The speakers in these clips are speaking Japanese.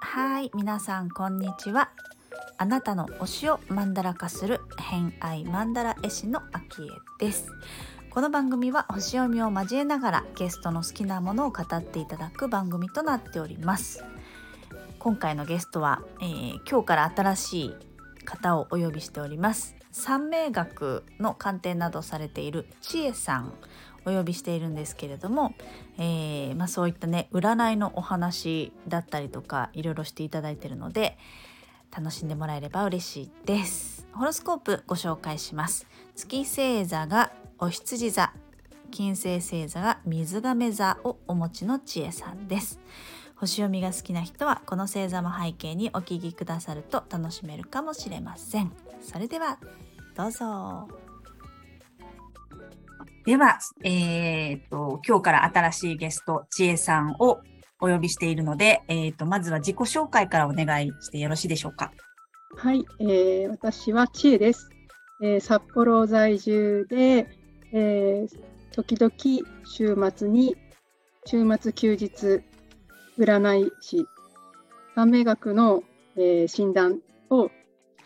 はい皆さんこんにちは。あなたの推しをマンダラ化する偏愛マンダラ絵師のアキエです。この番組は星読みを交えながらゲストの好きなものを語っていただく番組となっております。今回のゲストは、えー、今日から新しい方をお呼びしております。三名学の鑑定などされている千恵さんお呼びしているんですけれども、えー、まあ、そういったね占いのお話だったりとかいろいろしていただいているので楽しんでもらえれば嬉しいです。ホロスコープご紹介します。月星座がお羊座。金星星座が水亀座をお持ちの知恵さんです。星読みが好きな人はこの星座も背景にお聞きくださると楽しめるかもしれません。それではどうぞでは、えー、っと、今日から新しいゲスト、ちえさんをお呼びしているので、えー、っと、まずは自己紹介からお願いしてよろしいでしょうか？はい、えー、私はちえです。えー、札幌在住で、えー、時々週末に、週末休日、占い師、三名学の、えー、診断を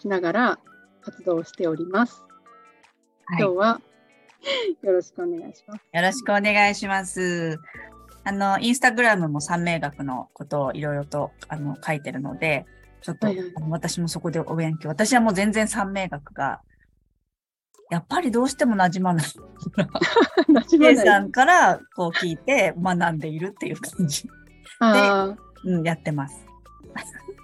しながら活動しております。はい、今日は よろしくお願いします。よろしくお願いします。あの、インスタグラムも三名学のことをいろいろとあの書いてるので、ちょっと、はいはい、私もそこでお勉強。私はもう全然三名学が、やっぱりどうしても馴染まない。馴染まない。さんからこう聞いて学んでいるっていう感じで、うん、やってます。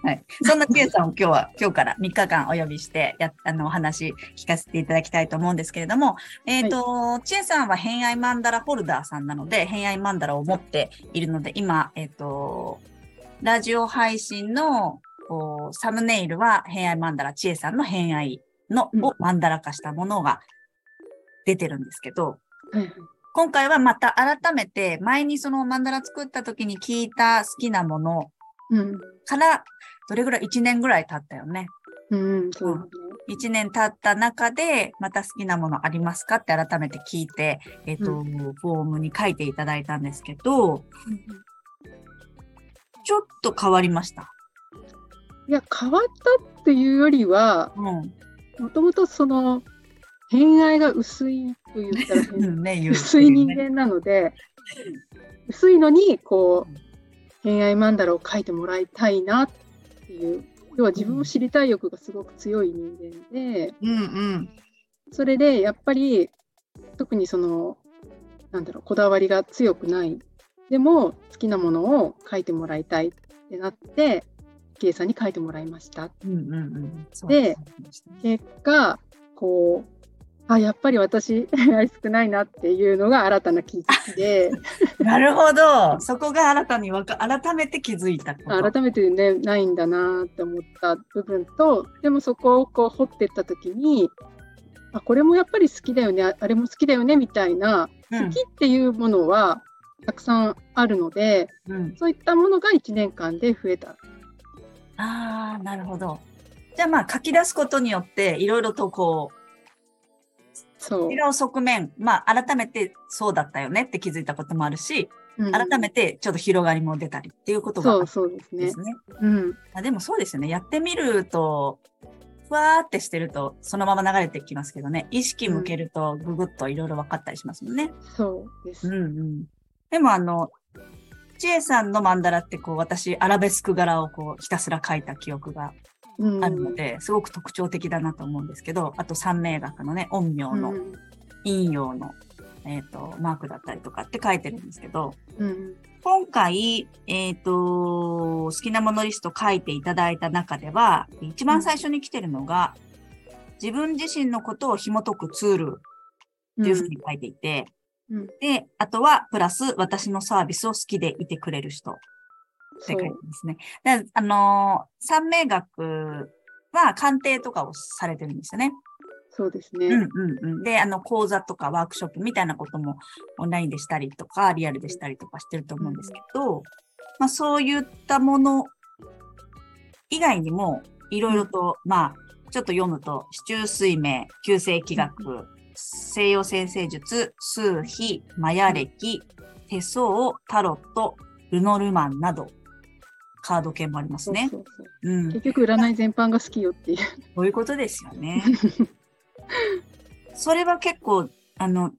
はい。そんなちえさんを今日は、今日から3日間お呼びして、や、あの、お話聞かせていただきたいと思うんですけれども、えっ、ー、と、ち、え、さんは偏愛マンダラホルダーさんなので、偏愛マンダラを持っているので、今、えっ、ー、と、ラジオ配信のサムネイルは偏愛マンダラ、ちえさんの偏愛の、をマンダラ化したものが出てるんですけど、うん今回はまた改めて前にそのマンダラ作った時に聞いた好きなものからどれぐらい ?1 年ぐらい経ったよね。うん、そうね。1年経った中で、また好きなものありますか？って改めて聞いて、えっ、ー、と、うん、フォームに書いていただいたんですけど、うん、ちょっと変わりました？いや、変わったっていうよりは、もともとその、偏愛が薄いと言ったら、ね、薄い人間なので、薄いのに、こう、偏愛マンダラを書いてもらいたいなっっていう要は自分を知りたい欲がすごく強い人間で、うんうん、それでやっぱり特にそのなんだろうこだわりが強くない。でも好きなものを書いてもらいたいってなって圭さんに書いてもらいました。うんうんうん、で、結果こうあやっぱり私愛少ないなっていうのが新たな気づきで。なるほど。そこが新たにわか改めて気づいた改めてねないんだなって思った部分とでもそこをこう掘っていった時にあこれもやっぱり好きだよねあれも好きだよねみたいな、うん、好きっていうものはたくさんあるので、うん、そういったものが1年間で増えた。あーなるほど。じゃあまあ書き出すことによっていろいろとこう違う側面、まあ、改めてそうだったよねって気づいたこともあるし、うん、改めてちょっと広がりも出たりっていうことがあるんですね。そうですね。うん、あでもそうですよね。やってみると、ふわーってしてると、そのまま流れてきますけどね、意識向けると、ぐぐっといろいろ分かったりしますもんね。そうです。うんうん。でもあの、ちえさんのマンダラってこう、私、アラベスク柄をこう、ひたすら描いた記憶があるので、すごく特徴的だなと思うんですけど、あと三名学のね、陰陽の、陰陽の、えっ、ー、と、マークだったりとかって書いてるんですけど、うん、今回、えっ、ー、と、好きなものリスト書いていただいた中では、一番最初に来てるのが、自分自身のことを紐解くツールっていうふうに書いていて、うん、で、あとは、プラス、私のサービスを好きでいてくれる人。って書いてますね。で、あのー、三名学は鑑定とかをされてるんですよね。そうですね。うんうんうん。で、あの、講座とかワークショップみたいなこともオンラインでしたりとか、リアルでしたりとかしてると思うんですけど、うん、まあそういったもの以外にも、いろいろと、うん、まあ、ちょっと読むと、市中水明、旧世気学、西洋先生術、数秘、マヤ歴、手相、タロット、ルノルマンなど、カード系もありますね。結局占い全般が好きよっていう。そういうことですよね。それは結構、あの、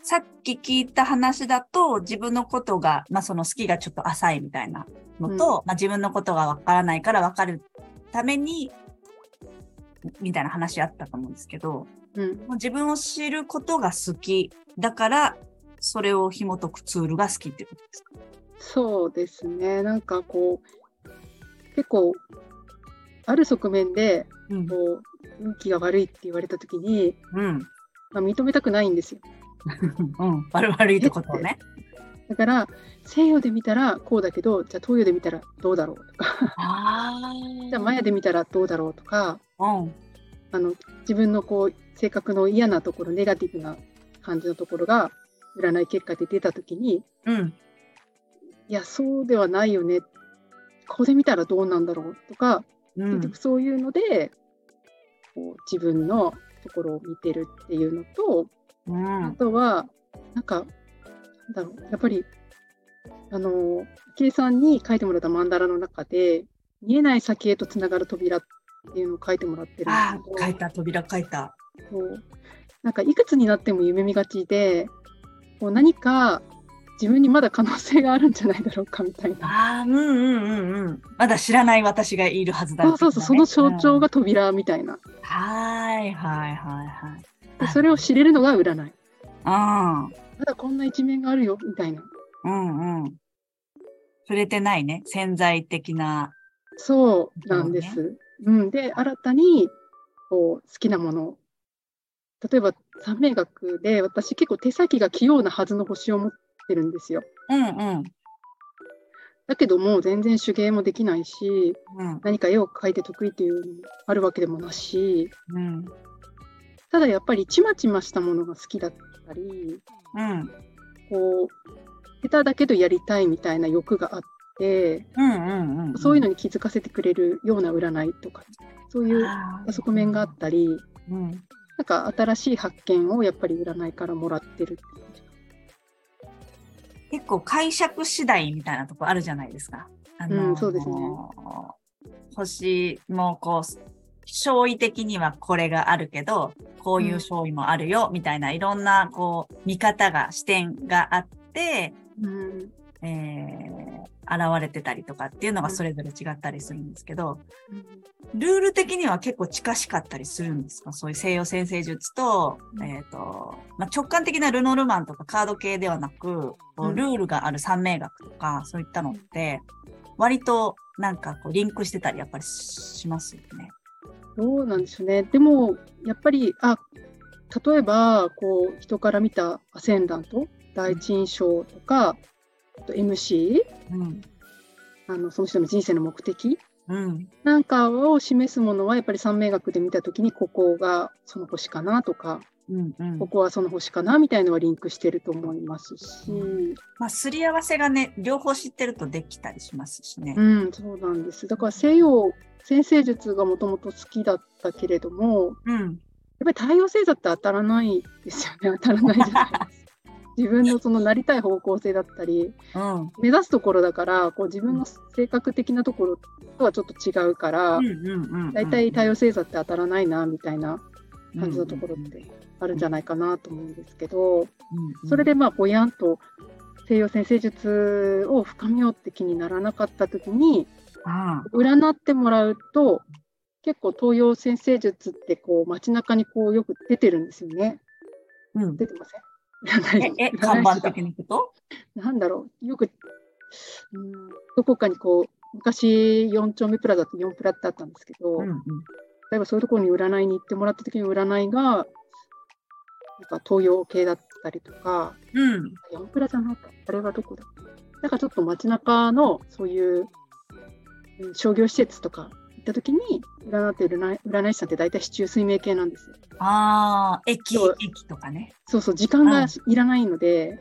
さっき聞いた話だと、自分のことが、まあその好きがちょっと浅いみたいなのと、まあ自分のことがわからないからわかるために、みたいな話あったと思うんですけど、うん、もう自分を知ることが好きだから、それを紐解くツールが好きってことですか？そうですね。なんかこう、結構、ある側面で、うんこう、運気が悪いって言われたときに、うん。まあ、認めたくないんですよ。うん。悪悪いってことをね。だから、西洋で見たらこうだけど、じゃあ東洋で見たらどうだろうとか、あ じゃあマヤで見たらどうだろうとか、あ。うん。あの自分のこう性格の嫌なところ、ネガティブな感じのところが占い結果で出たときに、うん。いや、そうではないよね。ここで見たらどうなんだろうとか、うん結局そういうので、こう自分のところを見てるっていうのと、うんあとは、なんか、なんだろう、やっぱり、あの、池江さんに書いてもらった曼荼羅の中で、見えない先へとつながる扉っていうのを書いてもらってるんで書いた、扉書いた。そうなんかいくつになっても夢見がちで、こう何か自分にまだ可能性があるんじゃないだろうかみたいな。ああ、うんうんうんうん。まだ知らない私がいるはずだ、そうそうそう、その象徴が。が扉みたいな。うんはいはいはいはい。でそれを知れるのが占い。あまだこんな一面があるよみたいな。あ、うんうん。触れてないね。潜在的な。そうなんです。うん、で、新たにこう好きなもの。例えば、三名学で私結構手先が器用なはずの星を持ってるんですよ。うんうん。だけども全然手芸もできないし、うん何か絵を描いて得意っていうのもあるわけでもなし、うん。ただやっぱりちまちましたものが好きだったり、うん。こう、下手だけどやりたいみたいな欲があって、うんうんうん。そういうのに気づかせてくれるような占いとか、そういう側面があったり、うん。なんか新しい発見をやっぱり占いからもらってるっ結構解釈次第みたいなとこあるじゃないですか。あうんそうですね。星もこう、勝意的にはこれがあるけど、こういう勝意もあるよ、みたいないろんなこう見方が、視点があって、うん。えー現れてたりとかっていうのがそれぞれ違ったりするんですけど、うん。ルール的には結構近しかったりするんですか？そういう西洋先生術と、えっ、と、まあ、直感的なルノルマンとかカード系ではなく、ルールがある三名学とか、そういったのって、割となんかこうリンクしてたりやっぱりしますよね。どうなんでしょうね。でも、やっぱり、あ、例えば、こう、人から見たアセンダント、第一印象とか、あと MC、うん。あの、その人の人生の目的？うん。なんかを示すものは、やっぱり三名学で見たときに、ここがその星かなとか、うん。うんこ。こはその星かなみたいのはリンクしてると思いますし、まあ、すり合わせがね、両方知ってるとできたりしますしねう。ん、そうなんです。だから西洋先生術がもともと好きだったけれども、うん。やっぱり太陽星座って当たらないですよね。当たらないじゃないですか。自分のそのなりたい方向性だったり、うん。目指すところだから、こう自分の性格的なところとはちょっと違うから。大体太陽星座って当たらないな、みたいな感じのところっうんてあるんじゃないかなと思うんですけど、うんそれでまあぼやんと西洋先生術を深めようって気にならなかった時にあ占ってもらうと結構東洋先生術ってこう街中にこうよく出てるんですよね。あ。うん。出てません？え、看が板的なこと？なんだろうよくうんどこかにこう昔4丁目プラザって4プラってあったんですけど、うん。うん。例えばそういうところに占いに行ってもらった時の占いがなんか東洋系だったりとかうん。ヤンプラじゃないか。あれはどこだなんかちょっと街中のそういう、うん商業施設とか行った時に占ってる占い師さんって大体市中水明系なんですよ。ああ、駅駅とかね。そうそう、時間がうんいらないので、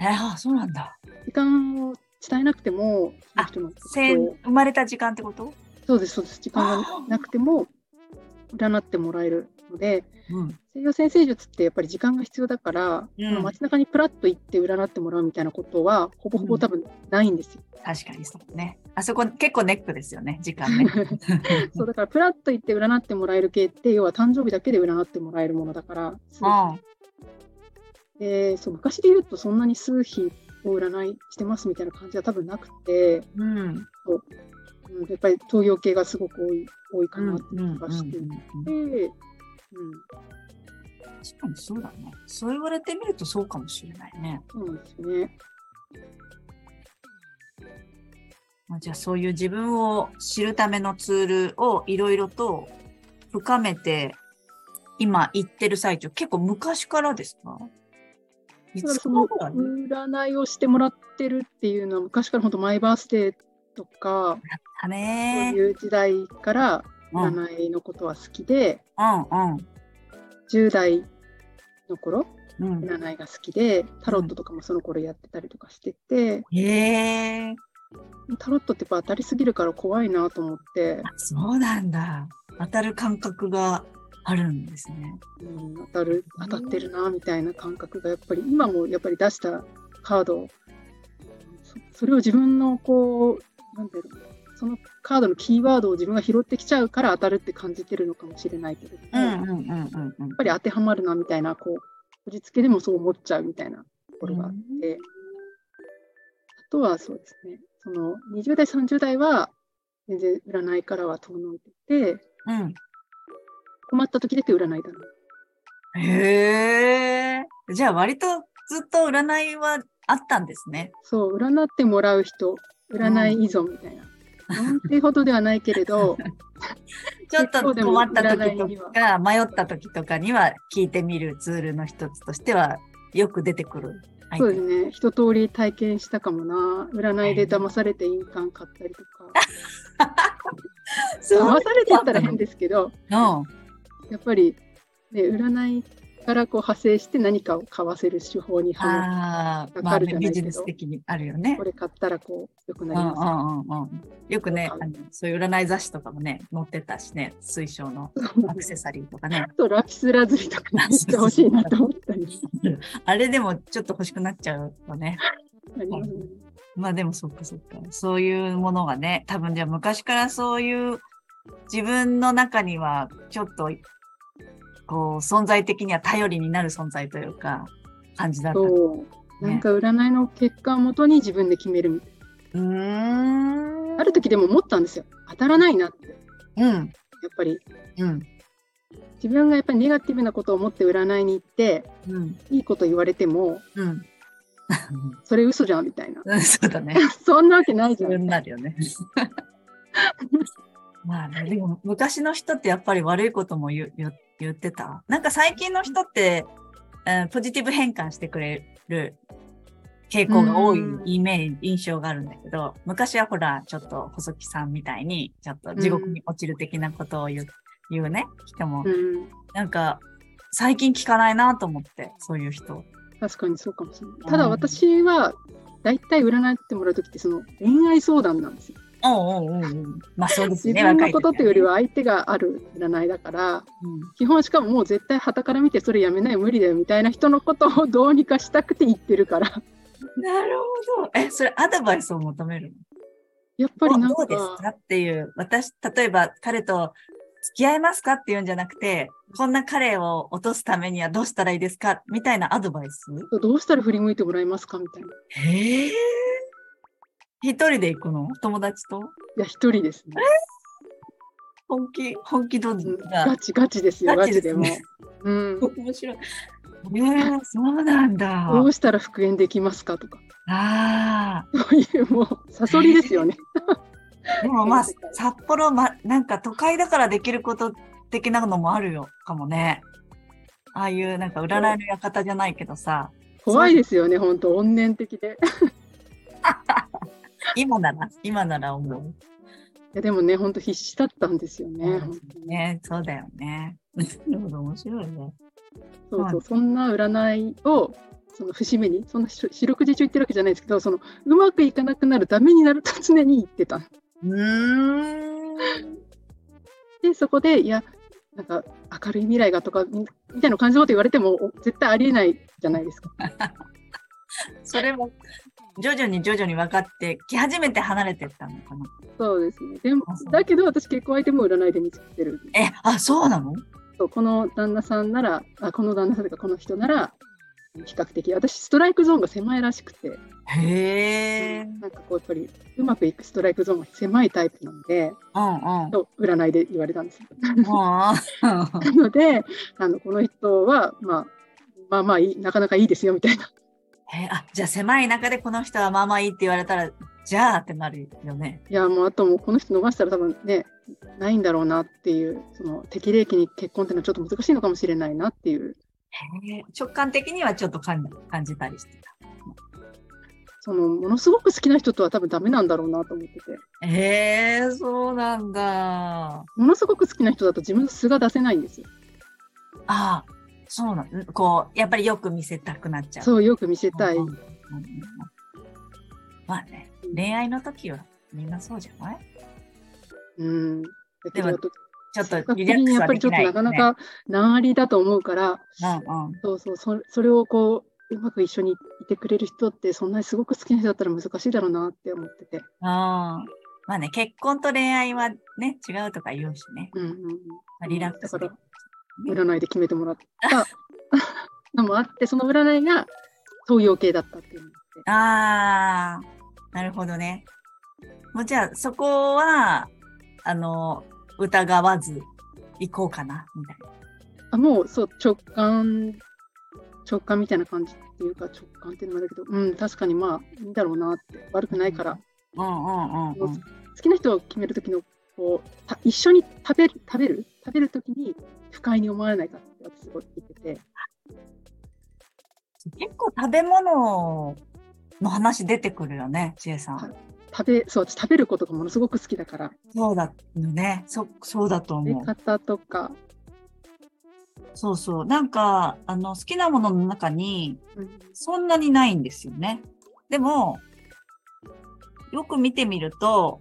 えー、あそうなんだ。時間を伝えなくても、その人の特せん徴生まれた時間ってこと？そうです、そうです。時間がなくても占ってもらえるので、うん。西洋先生術ってやっぱり時間が必要だから、うん街中にプラッと行って占ってもらうみたいなことはほぼほぼ多分ないんですよ。確かにそうね。あそこ結構ネックですよね、時間ね。そうだからプラッと行って占ってもらえる系って要は誕生日だけで占ってもらえるものだから、数うんでそう昔で言うとそんなに数日を占いしてますみたいな感じは多分なくて、うん。うん、やっぱり東洋系がすごく多い多いかうんなって気がしていて、うん確かにそうだね。そう言われてみるとそうかもしれないね。そうですよね。まあ、じゃあそういう自分を知るためのツールをいろいろと深めて今言ってる最中、結構昔からですか？いつだからその占いをしてもらってるっていうのは昔から本当マイバースデーとかだそうねいう時代からうんうん占いのことは好きで、うん10代の頃うん。占いが好きでタロットとかもその頃やってたりとかしてて、へえタロットってやっぱ当たりすぎるから怖いなと思って、あそうなんだ。当たる感覚があるんですね。うん、当たる当たってるなみたいな感覚がやっぱり今もやっぱり出したカードをそそれを自分のこうなんていうのそのカードのキーワードを自分が拾ってきちゃうから当たるって感じてるのかもしれないけれども、やっうんうんうんうんうん。ぱり当てはまるなみたいなこうこじつけでもそう思っちゃうみたいなところがあって、あとはそうですねその20代30代は全然占いからは遠のいててうん。困った時だけ占いだなへえ。じゃあ割とずっと占いはあったんですね。そう、占ってもらう人、占い依存みたいな。なんてほどではないけれど、ちょっと困った時とか、迷った時とかには聞いてみるツールの一つとしてはよく出てくる。そうですね、一通り体験したかもな。占いで騙されて印鑑買ったりとか。騙されてたったら変ですけど、うん。やっぱり、ね、占いからこう派生して何かを買わせる手法にはまるまあね、じゃないけどビジネス的にあるよねこ。れ買ったらこう良くなります。んうんうん。よくねあのそういう占い雑誌とかもね、載ってたしね、水晶のアクセサリーとかね。あとラピスラズリとかめっちゃ欲しいなと思ったり あれでもちょっと欲しくなっちゃうよね。まあでもそっかそっか。そういうものがね、多分じゃあ昔からそういう自分の中にはちょっとこう存在的には頼りになる存在というか感じだった。うそう。なんか占いの結果をもとに自分で決めるみたい。な。ある時でも思ったんですよ。当たらないなって。うん。やっぱりうん。自分がやっぱりネガティブなことを思って占いに行って、うん。いいこと言われても、うん。それ嘘じゃんみたいな。う んそうだね。そんなわけないじゃ自分にん。なるよね。まあね、でも昔の人ってやっぱり悪いことも言う言う言ってた？なんか最近の人って、うんポジティブ変換してくれる傾向が多いうんイメージ、印象があるんだけど、昔はほら、ちょっと細木さんみたいに、ちょっと地獄に落ちる的なことを言う,、言うね、人も、うん。なんか、最近聞かないなと思って、そういう人。確かにそうかもしれない。ただ私は、だいたい占ってもらうときって、その恋愛相談なんですよ。おうおうおうおうまあそうですね、自分のことというよりは相手がある占いだから、うん。基本しかももう絶対旗から見てそれやめない無理だよみたいな人のことをどうにかしたくて言ってるから、なるほど。え、それアドバイスを求めるの？やっぱりなんどうですか、かっていう、私、例えば彼と付き合いますかっていうんじゃなくて、こんな彼を落とすためにはどうしたらいいですか？みたいなアドバイス？どうしたら振り向いてもらえますか？みたいな。いへえ。一人で行くの？友達と？や、一人ですね。本気、本気度うんがガ。チガチですよ、ガチでも。ねうん。面白い。えー、そうなんだ。どうしたら復縁できますかとか、あそういうもう、サソリですよね。あ。でもまあ、札幌、ま、なんか都会だからできること的なのもあるよ、かもね。ああいうなんか占いの館じゃないけどさ、怖いですよね、本当怨念的で。今なら、今なら思う。いやでもね、本当必死だったんですよね。ね、そうだよね。なるほど、面白いね。そうそう、そんな占いを、その節目に、そんなし四六時中言ってるわけじゃないですけど、そのうまくいかなくなる、ダメになると常に言ってた。うーん。で、そこで、いや、なんか明るい未来がとかみみたいな感じのこと言われてもお絶対ありえないじゃないですか。それも徐々に徐々に分かってき始めて離れてったのかな。そうですね。でもだけど私結婚相手も占いで見つけてる。え、あ、そうなの？そうこの旦那さんならあこの旦那さんというかこの人なら比較的私ストライクゾーンが狭いらしくてへえ。なんかこうやっぱりうまくいくストライクゾーンが狭いタイプなのでうんうん。と占いで言われたんですよ。なのであのこの人は、まあ、まあまあいいなかなかいいですよみたいな。えあ、じゃあ狭い中でこの人はまあまあいいって言われたら、じゃあってなるよね。いやもうあともうこの人伸ばしたら多分ねないんだろうなっていうその適齢期に結婚っていうのはちょっと難しいのかもしれないなっていう直感的にはちょっと感感じたりしてた。そのものすごく好きな人とは多分ダメなんだろうなと思っててへえそうなんだ。ものすごく好きな人だと自分の素が出せないんですよ。ああ、そうなんこう、やっぱりよく見せたくなっちゃう。そうよく見せたい。うんうんうんまあね、恋愛の時はみんなそうじゃない？うん。だけどでもちょっとリラックスやっぱりちょっとなかなか難ありだと思うから、うんうん。そうそうそそれをこううまく一緒にいてくれる人ってそんなにすごく好きな人だったら難しいだろうなって思ってて。ああ。まあね、結婚と恋愛はね、違うとか言うしね。うんうんリラックスで占いで決めてもらった のもあってその占いが東洋系だったっていうのもあああ、なるほどね。もうじゃあ、そこは、あの、疑わず行こうかな、みたいな。あもうそう直感直感みたいな感じっていうか直感っていうのもあるけどうん確かにまあいいんだろうなって悪くないから、うんうんうんうん。好きな人を決める時のこうた一緒に食べる食べる食べる時に不快に思われないかって私すごい言ってて結構食べ物の話出てくるよね、千恵さん。はい食べそう私食べることがものすごく好きだからそうだよね。そ、そうだと思う。方とか、そうそう。なんか、あの、好きなものの中に、うんそんなにないんですよね。でも、よく見てみると、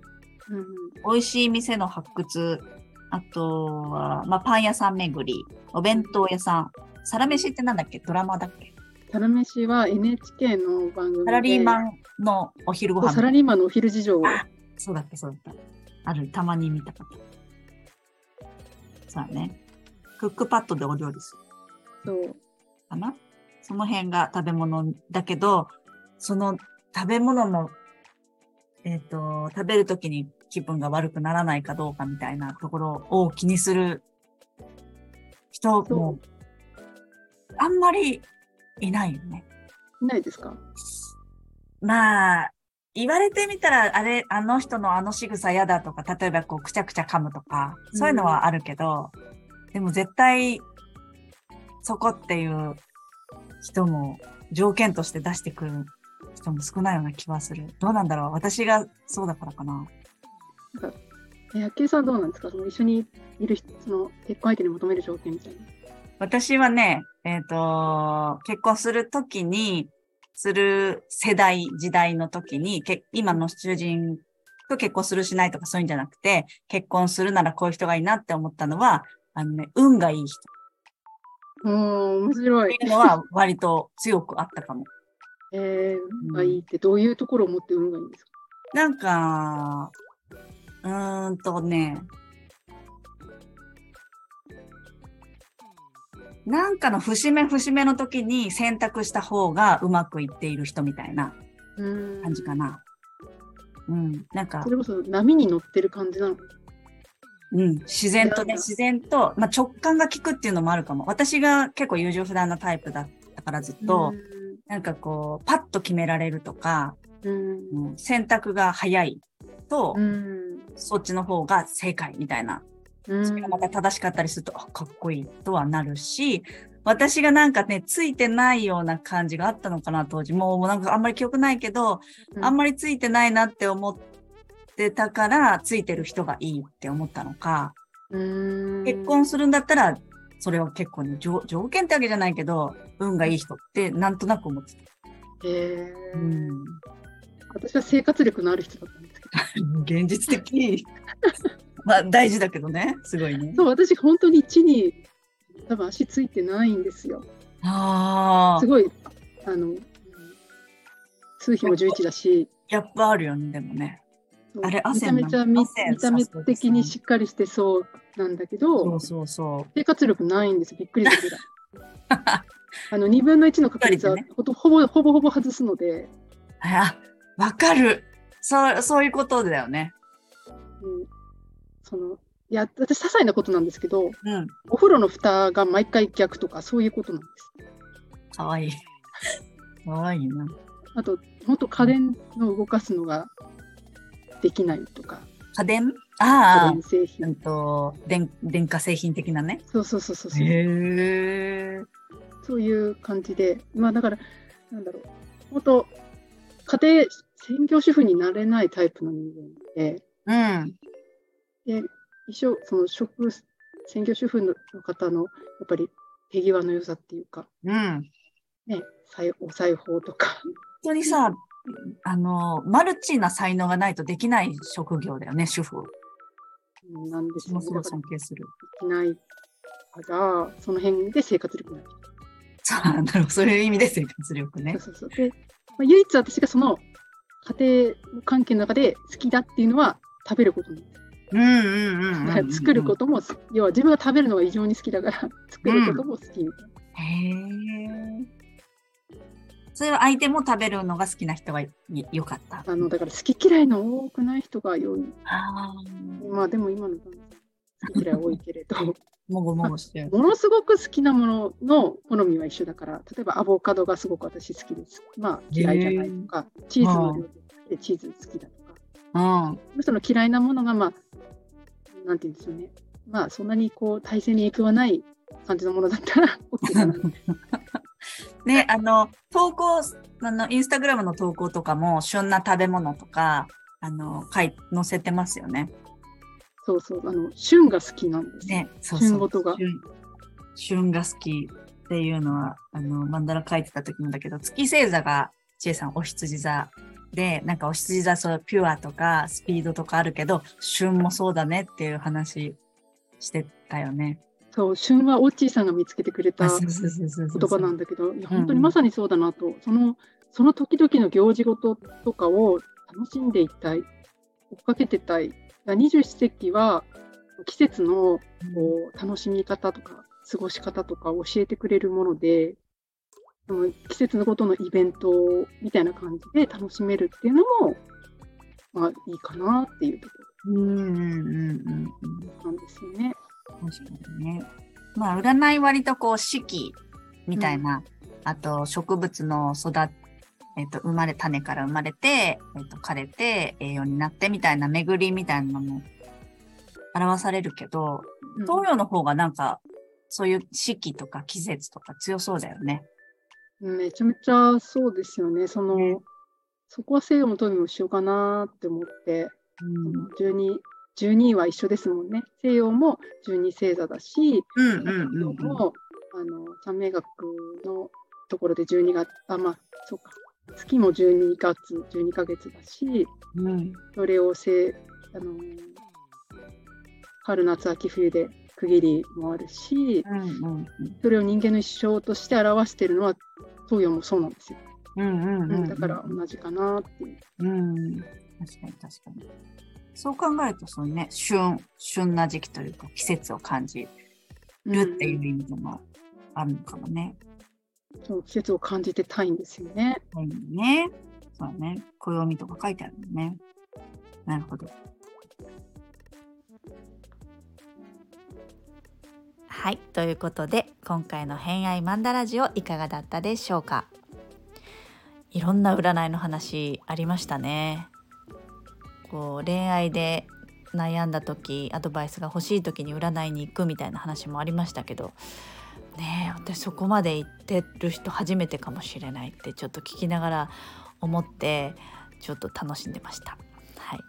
うん美味しい店の発掘、あとは、まあ、パン屋さん巡り、お弁当屋さん、サラメシってなんだっけ？ドラマだっけ？サラメシは NHK の番組でサラリーマンのお昼ご飯。サラリーマンのお昼事情そうだった、そうだった。ある、たまに見たこと。そうだね。クックパッドでお料理するそうかな？その辺が食べ物だけど、その食べ物の、えっ、と、食べるときに気分が悪くならないかどうかみたいなところを気にする人そも、あんまりいないよね。いないですか？まあ、言われてみたら、あれ、あの人のあの仕草嫌だとか、例えばこう、くちゃくちゃ噛むとか、そういうのはあるけど、でも絶対、そこっていう人も条件として出してくる人も少ないような気はする。どうなんだろう？私がそうだからかな。え野球さんどうなんですか？その一緒にいる人その結婚相手に求める条件みたいな。私はね、えっ、と、結婚するときに、する世代、時代の時に、け今の主人と結婚するしないとかそういうんじゃなくて、結婚するならこういう人がいいなって思ったのは、あのね、運がいい人おー、面白いって。いうのは割と強くあったかも。えー、運がいいってどういうところを持って運がいいんですか？なんか、うーんとね、なんかの節目節目の時に選択した方がうまくいっている人みたいな感じかな。うん。なんかそ、れこそ波に乗ってる感じなの？うん。自然とね、自然と、まあ、直感が効くっていうのもあるかも。私が結構優柔不断なタイプだったからずっと、なんかこう、パッと決められるとか、うん。うん選択が早いと、うん。そっちの方が正解みたいな。うん。それがまた正しかったりすると、あかっこいいとはなるし、私がなんかね、ついてないような感じがあったのかな、当時。もうなんかあんまり記憶ないけど、うん。あんまりついてないなって思ってたから、ついてる人がいいって思ったのか、うん。結婚するんだったら、それは結構ね、条条件ってわけじゃないけど、運がいい人ってなんとなく思ってた。へー。うん、私は生活力のある人だったんですけ現実的。まあ大事だけどね、すごいね。ど。そう、私本当に地に多分足ついてないんですよ。あすごい、あの、数比も11だし、ギャップあるよね、でもね。あれめち汗ゃめちゃ見た目的にしっかりしてそうなんだけど、そうそうそう。生活力ないんですよ。びっくりするぐらい。あの2分の1の確率はほぼほぼほぼ外すので、あ、わかる。そう、そういうことだよね。うん、そのいや私些細なことなんですけどうん。お風呂の蓋が毎回逆とかそういうことなんです。かわいい。かわいいな。あと本当家電の動かすのができないとか家電？家ああ電、製う品んと、電、電化製品的なね。そうそうそうそうそうへえ。そういう感じでまあだからなんだろう本当家庭専業主婦になれないタイプの人間でうん。で一生その職専業主婦の方のやっぱり手際の良さっていうかうん。ね裁お裁縫とか本当にさ、あの、マルチな才能がないとできない職業だよね、主婦。うんなんですよね。私もすごいだから尊敬する。できないから、その辺で生活力ない。そう、なるほど。そういう意味で生活力ねそう。そうそう。で、まあ、唯一私がその家庭関係の中で好きだっていうのは食べることなんです。うんうんうんうんだから作ることも要は自分が食べるのが異常に好きだから、作ることも好きみたいな。へえ。それは相手も食べるのが好きな人がいよかった。あのだから好き嫌いの多くない人が良い。ああ。まあでも今の好き嫌い多いけれど、もごもごしてる。ものすごく好きなものの好みは一緒だから、例えばアボカドがすごく私好きです。まあ嫌いじゃないとか、チーズの量でチーズ好きだとか、うん。その嫌いなものがまあ、なんて言うんでしょうね。まあそんなにこう体制に影響はない感じのものだったら OK かな。ね、あの、投稿、あの、インスタグラムの投稿とかも、旬な食べ物とか、あの、書い、載せてますよね。そうそう、あの、旬が好きなんです。ね、そうそう。旬ごとが旬。旬が好きっていうのは、あの、マンダラ書いてた時もだけど、月星座が、知恵さん、お羊座で、なんかお羊座、そう、ピュアとか、スピードとかあるけど、旬もそうだねっていう話してたよね。そう、旬はオッチーさんが見つけてくれた言葉なんだけど、本当にまさにそうだなと、その、その時々の行事事とかを楽しんでいたい、追っかけてたい。二十四節気は、季節のこう楽しみ方とか、過ごし方とかを教えてくれるもので、その季節のごとのイベントみたいな感じで楽しめるっていうのも、まあいいかなっていうとこうんうんうんうんうん。ろなんですよね。確かにね。まあ、占い割とこう、四季みたいな、あと植物の育えっ、と、生まれ、種から生まれて、えっ、と、枯れて、栄養になってみたいな巡りみたいなのも表されるけど、うん東洋の方がなんか、そういう四季とか季節とか強そうだよね。めちゃめちゃそうですよね。その、ねそこは西洋も東洋も一緒かなって思って、うん。12、12は一緒ですもんね。西洋も12星座だし、うんうんうん東洋も、あの、三名学のところで12月、あ、まあ、そうか。月も12月、12ヶ月だし、うん。うん。それをせ、あの、春、夏、秋、冬で区切りもあるし、うんうんそれを人間の一生として表しているのは東洋もそうなんですよ。うんうんうんうん。だから同じかなっていう。うん。確かに確かに。そう考えると、そのね、旬、旬な時期というか、季節を感じるっていう意味でもあるのかもね。そう季節を感じてたいんですよね。はいね。そうね。暦とか書いてあるね。なるほど。はい、ということで今回の偏愛マンダラジオいかがだったでしょうか？いろんな占いの話ありましたねこう恋愛で悩んだ時アドバイスが欲しい時に占いに行くみたいな話もありましたけど私そこまで行ってる人初めてかもしれないってちょっと聞きながら思ってちょっと楽しんでました。はい、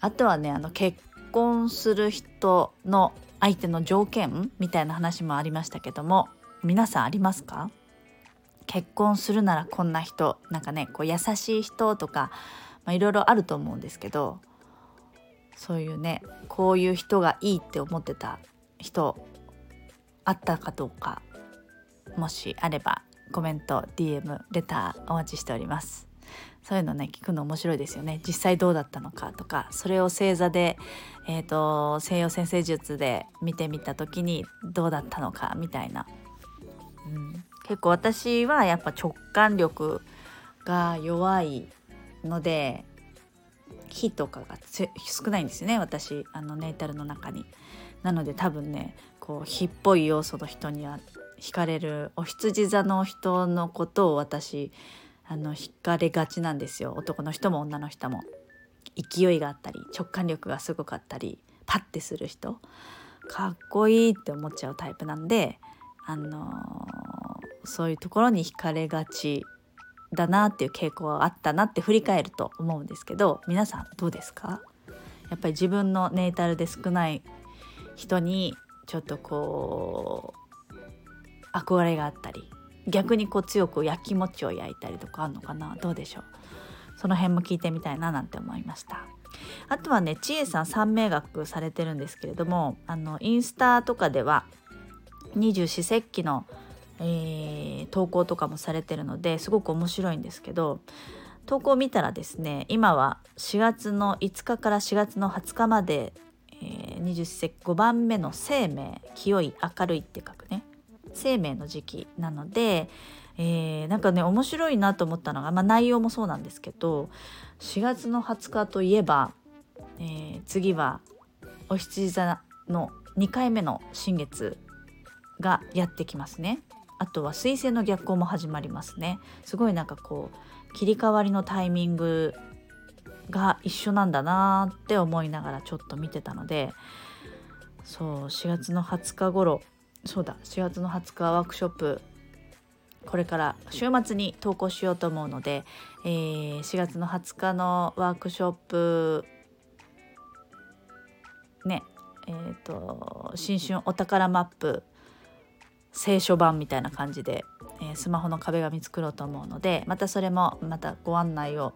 あとはねあの結婚する人の相手の条件みたいな話もありましたけども皆さんありますか？結婚するならこんな人なんかねこう優しい人とかいろいろあると思うんですけどそういうねこういう人がいいって思ってた人あったかどうかもしあればコメント DM レターお待ちしております。そういうのね聞くの面白いですよね。実際どうだったのかとかそれを星座で、えーと、西洋先生術で見てみた時にどうだったのかみたいな、うん、結構私はやっぱ直感力が弱いので火とかが少ないんですよね私あのネイタルの中に。なので多分ねこう火っぽい要素の人には惹かれるお羊座の人のことを私あの惹かれがちなんですよ男の人も女の人も。勢いがあったり直感力がすごかったりパッてする人かっこいいって思っちゃうタイプなんで、あのー、そういうところに惹かれがちだなっていう傾向はあったなって振り返ると思うんですけど皆さんどうですか？やっぱり自分のネイタルで少ない人にちょっとこう憧れがあったり逆にこう強く焼きもちを焼いたりとかあるのかな？どうでしょう？その辺も聞いてみたいななんて思いました。あとはね千恵さん三名学されてるんですけれどもあのインスタとかでは二十四節気の、えー、投稿とかもされてるのですごく面白いんですけど投稿を見たらですね今は4月の5日から4月の20日まで、えー、20節5番目の生命清い明るいって書くね生命の時期なので、えー、なんかね面白いなと思ったのが、まあ、内容もそうなんですけど4月の20日といえば、えー、次はお羊座の2回目の新月がやってきますね。あとは水星の逆行も始まりますね。すごいなんかこう切り替わりのタイミングが一緒なんだなって思いながらちょっと見てたのでそう4月の20日頃そうだ4月の20日ワークショップこれから週末に投稿しようと思うので、えー、4月の20日のワークショップねえっ、ー、と新春お宝マップ聖書版みたいな感じで、えー、スマホの壁紙作ろうと思うのでまたそれもまたご案内を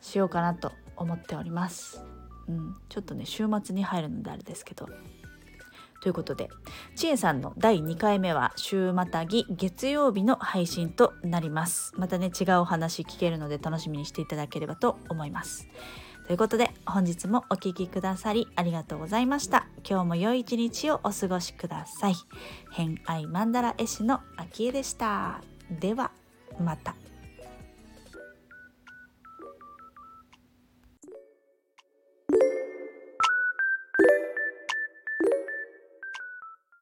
しようかなと思っております。うん、ちょっとね週末に入るのであれですけど。ということでちえさんの第2回目は週またぎ月曜日の配信となります。またね違うお話聞けるので楽しみにしていただければと思います。ということで本日もお聴きくださりありがとうございました。今日も良い一日をお過ごしください。偏愛マンダラ絵師のあきえでした。ではまた。